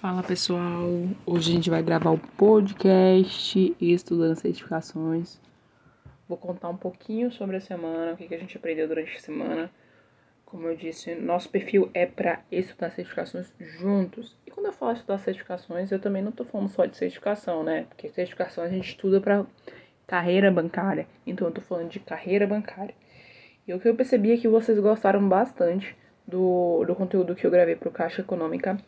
Fala pessoal, hoje a gente vai gravar o podcast estudando certificações. Vou contar um pouquinho sobre a semana, o que a gente aprendeu durante a semana. Como eu disse, nosso perfil é para estudar certificações juntos. E quando eu falo estudar certificações, eu também não tô falando só de certificação, né? Porque certificação a gente estuda para carreira bancária. Então eu tô falando de carreira bancária. E o que eu percebi é que vocês gostaram bastante do, do conteúdo que eu gravei para o Caixa Econômica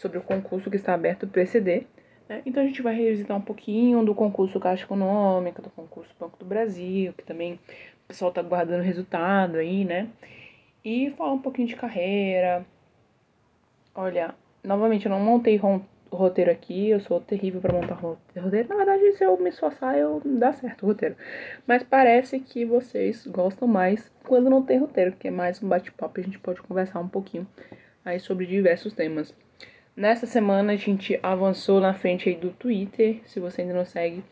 sobre o concurso que está aberto para ECD. Né? Então a gente vai revisitar um pouquinho do concurso Caixa Econômica, do concurso Banco do Brasil, que também o pessoal está guardando resultado aí, né? E falar um pouquinho de carreira. Olha, novamente eu não montei roteiro aqui, eu sou terrível para montar roteiro. Na verdade, se eu me esforçar, eu dá certo o roteiro. Mas parece que vocês gostam mais quando não tem roteiro, que é mais um bate-papo, a gente pode conversar um pouquinho aí sobre diversos temas. Nessa semana a gente avançou na frente aí do Twitter. Se você ainda não segue,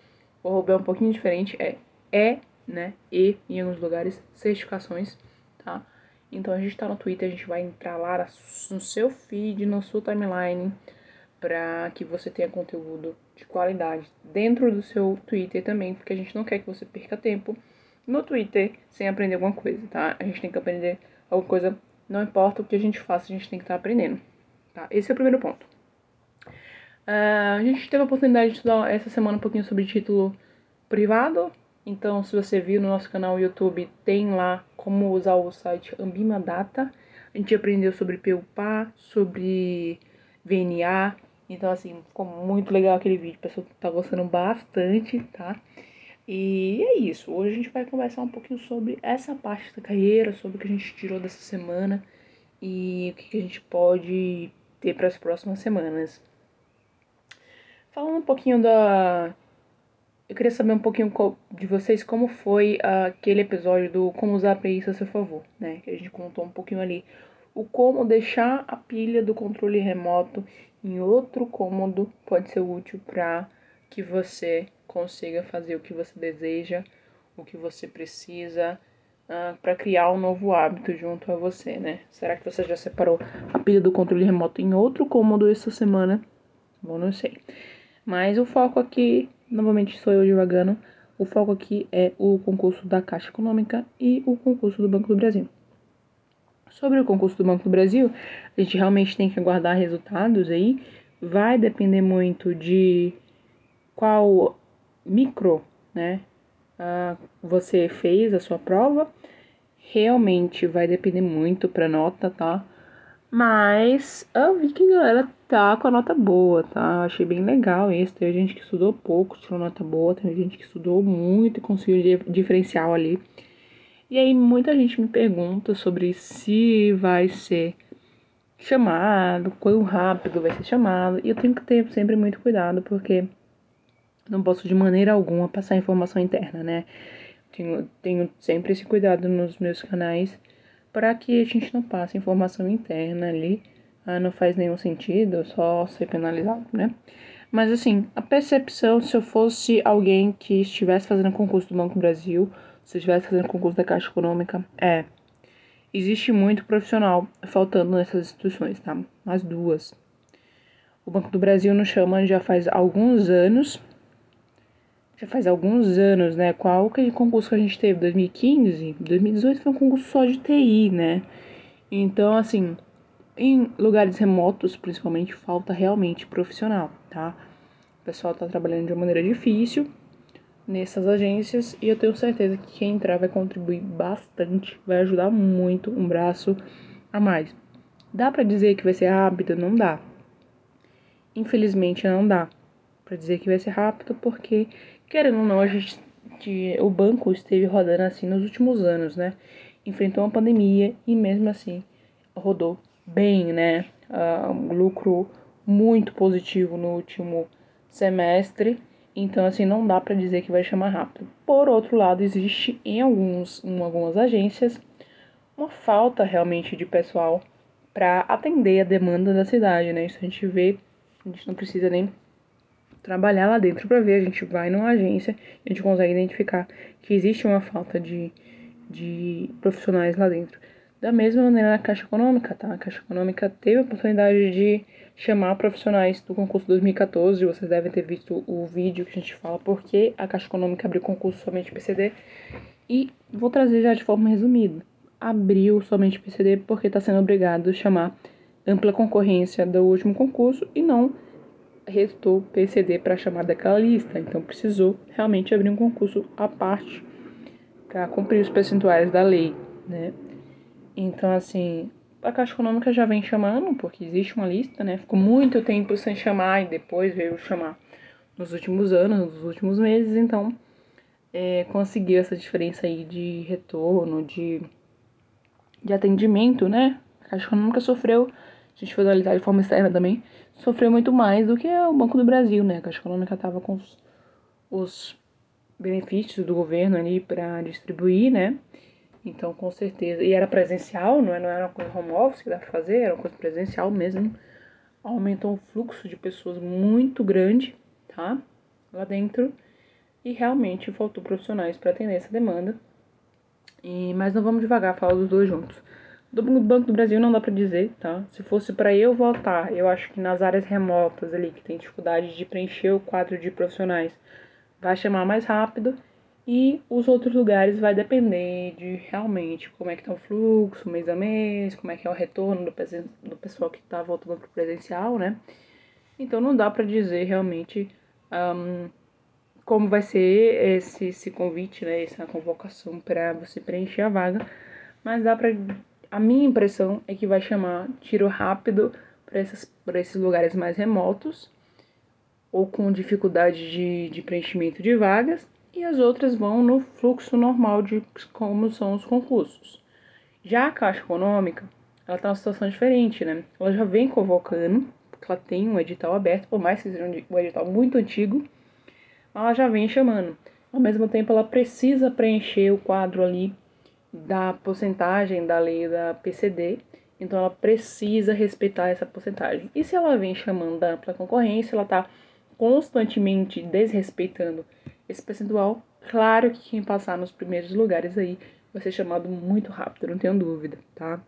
o arroba é um pouquinho diferente. É E, né? E em alguns lugares, certificações, tá? Então a gente tá no Twitter, a gente vai entrar lá no seu feed, no sua timeline, para que você tenha conteúdo de qualidade dentro do seu Twitter também, porque a gente não quer que você perca tempo no Twitter sem aprender alguma coisa, tá? A gente tem que aprender alguma coisa, não importa o que a gente faça, a gente tem que estar tá aprendendo. Tá? Esse é o primeiro ponto. Uh, a gente teve a oportunidade de estudar essa semana um pouquinho sobre título privado. Então, se você viu no nosso canal YouTube, tem lá como usar o site Ambima Data. A gente aprendeu sobre PUPA, sobre VNA. Então, assim, ficou muito legal aquele vídeo. O pessoal tá gostando bastante, tá? E é isso. Hoje a gente vai conversar um pouquinho sobre essa parte da carreira, sobre o que a gente tirou dessa semana e o que a gente pode ter para as próximas semanas. Falando um pouquinho da. Eu queria saber um pouquinho de vocês como foi aquele episódio do Como usar a preguiça a seu favor, né? Que a gente contou um pouquinho ali o como deixar a pilha do controle remoto em outro cômodo pode ser útil para que você consiga fazer o que você deseja, o que você precisa, ah, para criar um novo hábito junto a você, né? Será que você já separou a pilha do controle remoto em outro cômodo essa semana? Bom, não sei. Mas o foco aqui, novamente sou eu divagando, o foco aqui é o concurso da Caixa Econômica e o concurso do Banco do Brasil. Sobre o concurso do Banco do Brasil, a gente realmente tem que aguardar resultados aí. Vai depender muito de qual micro, né, uh, você fez a sua prova. Realmente vai depender muito pra nota, tá? Mas eu vi que a galera tá com a nota boa, tá? achei bem legal isso. Tem gente que estudou pouco, tirou nota boa, tem gente que estudou muito e conseguiu diferencial ali. E aí muita gente me pergunta sobre se vai ser chamado, quão rápido vai ser chamado. E eu tenho que ter sempre muito cuidado, porque não posso de maneira alguma passar informação interna, né? Tenho, tenho sempre esse cuidado nos meus canais para que a gente não passe informação interna ali. Ah, não faz nenhum sentido, só ser penalizado, né? Mas assim, a percepção, se eu fosse alguém que estivesse fazendo concurso do Banco Brasil, se eu estivesse fazendo concurso da Caixa Econômica, é. Existe muito profissional faltando nessas instituições, tá? As duas. O Banco do Brasil nos chama já faz alguns anos já faz alguns anos, né? Qual que concurso que a gente teve? 2015? 2018 foi um concurso só de TI, né? Então, assim, em lugares remotos, principalmente, falta realmente profissional, tá? O pessoal tá trabalhando de uma maneira difícil nessas agências e eu tenho certeza que quem entrar vai contribuir bastante, vai ajudar muito um braço a mais. Dá para dizer que vai ser rápido? Não dá. Infelizmente não dá para dizer que vai ser rápido porque Querendo ou não, a gente, o banco esteve rodando assim nos últimos anos, né? Enfrentou uma pandemia e mesmo assim rodou bem, né? Uh, um lucro muito positivo no último semestre. Então, assim, não dá para dizer que vai chamar rápido. Por outro lado, existe em, alguns, em algumas agências uma falta realmente de pessoal para atender a demanda da cidade, né? Isso a gente vê, a gente não precisa nem trabalhar lá dentro para ver. A gente vai numa agência, a gente consegue identificar que existe uma falta de, de profissionais lá dentro. Da mesma maneira na Caixa Econômica, tá? A Caixa Econômica teve a oportunidade de chamar profissionais do concurso 2014. Vocês devem ter visto o vídeo que a gente fala porque a Caixa Econômica abriu concurso somente PCD. E vou trazer já de forma resumida. Abriu somente PCD porque está sendo obrigado a chamar ampla concorrência do último concurso e não restou PCD para chamar daquela lista. Então precisou realmente abrir um concurso à parte para cumprir os percentuais da lei, né? Então, assim, a Caixa Econômica já vem chamando, porque existe uma lista, né? Ficou muito tempo sem chamar e depois veio chamar nos últimos anos, nos últimos meses, então é, conseguiu essa diferença aí de retorno, de, de atendimento, né? A Caixa Econômica sofreu, a gente foi analisar de forma externa também, sofreu muito mais do que o Banco do Brasil, né? A Caixa Econômica estava com os, os benefícios do governo ali para distribuir, né? Então, com certeza. E era presencial, não, é, não era uma coisa home office que dá pra fazer, era uma coisa presencial mesmo. Aumentou um fluxo de pessoas muito grande, tá? Lá dentro. E realmente faltou profissionais para atender essa demanda. E, mas não vamos devagar falar dos dois juntos. Do Banco do Brasil não dá para dizer, tá? Se fosse para eu votar, eu acho que nas áreas remotas ali, que tem dificuldade de preencher o quadro de profissionais, vai chamar mais rápido. E os outros lugares vai depender de realmente como é que tá o fluxo, mês a mês, como é que é o retorno do, do pessoal que está voltando para o presencial, né? Então não dá para dizer realmente um, como vai ser esse, esse convite, né? Essa convocação para você preencher a vaga, mas dá para a minha impressão é que vai chamar tiro rápido para esses lugares mais remotos ou com dificuldade de, de preenchimento de vagas e as outras vão no fluxo normal de como são os concursos. Já a Caixa Econômica, ela está numa situação diferente, né? Ela já vem convocando, porque ela tem um edital aberto, por mais que seja um edital muito antigo, ela já vem chamando. Ao mesmo tempo, ela precisa preencher o quadro ali da porcentagem da lei da PCD, então ela precisa respeitar essa porcentagem. E se ela vem chamando da ampla concorrência, ela está constantemente desrespeitando esse percentual, claro que quem passar nos primeiros lugares aí vai ser chamado muito rápido, não tenho dúvida, tá?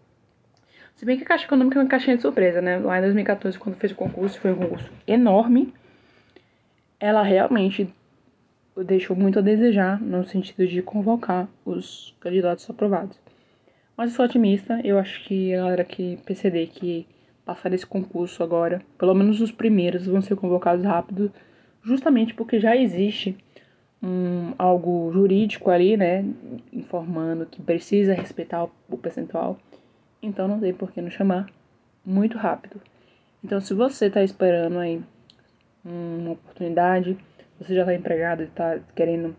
Se bem que a Caixa Econômica é uma caixinha de surpresa, né? Lá em 2014, quando fez o concurso, foi um concurso enorme. Ela realmente deixou muito a desejar no sentido de convocar os candidatos aprovados. Mas eu sou otimista, eu acho que a galera que PCD que passar esse concurso agora, pelo menos os primeiros, vão ser convocados rápido, justamente porque já existe um, algo jurídico ali, né, informando que precisa respeitar o, percentual, então não tem por que não chamar muito rápido. Então, se você está esperando aí uma oportunidade, você já está empregado e está querendo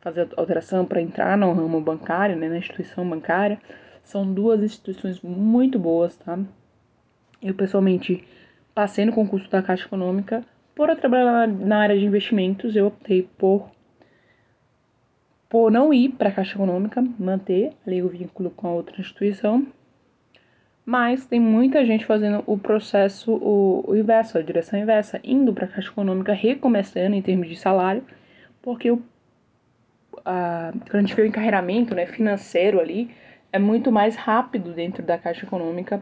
fazer alteração para entrar no ramo bancário, né, na instituição bancária, são duas instituições muito boas, tá? Eu pessoalmente passei no concurso da Caixa Econômica. Por eu trabalhar na área de investimentos, eu optei por por não ir para a Caixa Econômica, manter ali o vínculo com a outra instituição. Mas tem muita gente fazendo o processo o, o inverso, a direção inversa, indo para a Caixa Econômica, recomeçando em termos de salário, porque o, a, quando a gente vê o encarreiramento né, financeiro ali, é muito mais rápido dentro da Caixa Econômica.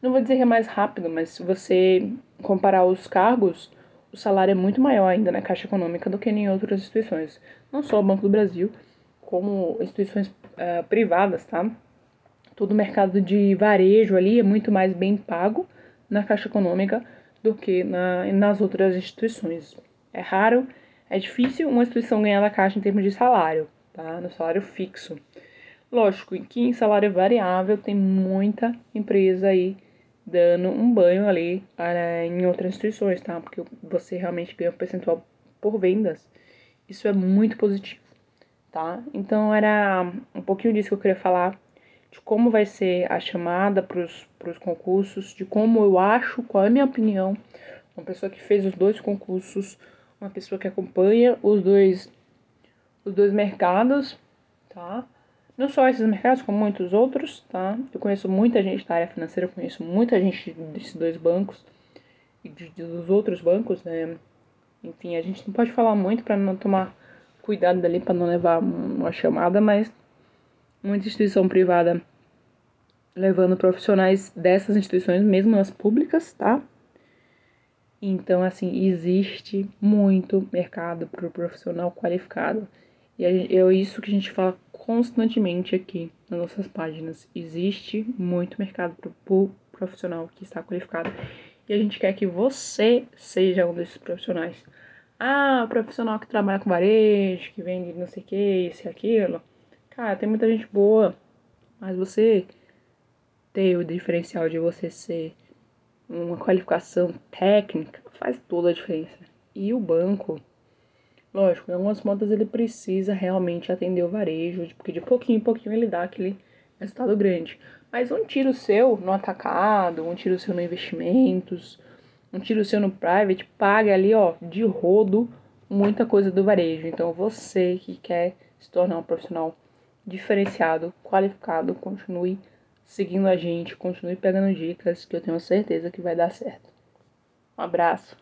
Não vou dizer que é mais rápido, mas se você comparar os cargos, o salário é muito maior ainda na Caixa Econômica do que em outras instituições. Não só o Banco do Brasil, como instituições uh, privadas, tá? Todo o mercado de varejo ali é muito mais bem pago na Caixa Econômica do que na, nas outras instituições. É raro, é difícil uma instituição ganhar da Caixa em termos de salário, tá? No salário fixo. Lógico que em salário variável tem muita empresa aí dando um banho ali uh, em outras instituições, tá? Porque você realmente ganha um percentual por vendas. Isso é muito positivo tá? Então era um pouquinho disso que eu queria falar, de como vai ser a chamada para os concursos, de como eu acho, qual é a minha opinião, uma pessoa que fez os dois concursos, uma pessoa que acompanha os dois, os dois mercados, tá? Não só esses mercados, como muitos outros, tá? Eu conheço muita gente da área financeira, conheço muita gente desses dois bancos e de, dos outros bancos, né? Enfim, a gente não pode falar muito para não tomar cuidado dali para não levar uma chamada, mas muita instituição privada levando profissionais dessas instituições, mesmo as públicas, tá? Então, assim, existe muito mercado para o profissional qualificado. E é isso que a gente fala constantemente aqui nas nossas páginas. Existe muito mercado para o profissional que está qualificado. E a gente quer que você seja um desses profissionais. Ah, profissional que trabalha com varejo, que vende não sei o que, isso e aquilo. Cara, tem muita gente boa. Mas você ter o diferencial de você ser uma qualificação técnica faz toda a diferença. E o banco, lógico, em algumas pontas ele precisa realmente atender o varejo, porque de pouquinho em pouquinho ele dá aquele resultado grande. Mas um tiro seu no atacado, um tiro seu no investimentos, um tiro seu no private, paga ali, ó, de rodo muita coisa do varejo. Então você que quer se tornar um profissional diferenciado, qualificado, continue seguindo a gente, continue pegando dicas que eu tenho certeza que vai dar certo. Um abraço.